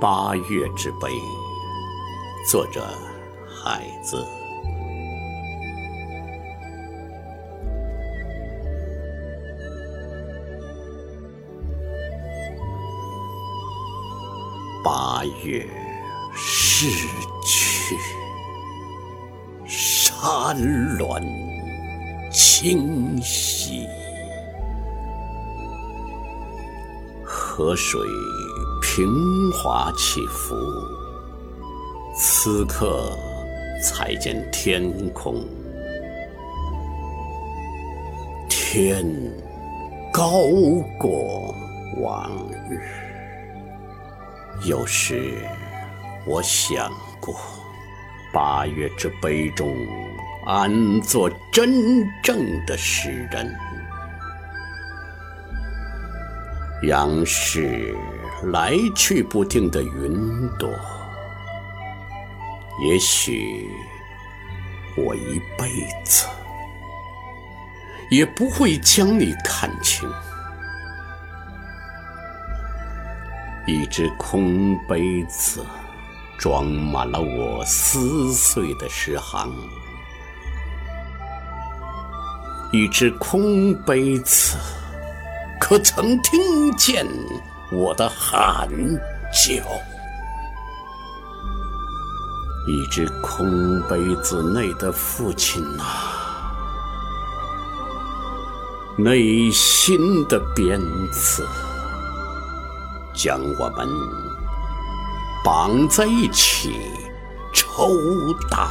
八月之悲，作者海子。八月逝去，山峦清晰，河水平滑起伏。此刻才见天空，天高过往日。有时我想过，八月之杯中，安坐真正的诗人？仰视来去不定的云朵，也许我一辈子也不会将你看清。一只空杯子，装满了我撕碎的诗行。一只空杯子，可曾听见我的喊叫？一只空杯子内的父亲啊，内心的鞭子。将我们绑在一起抽打。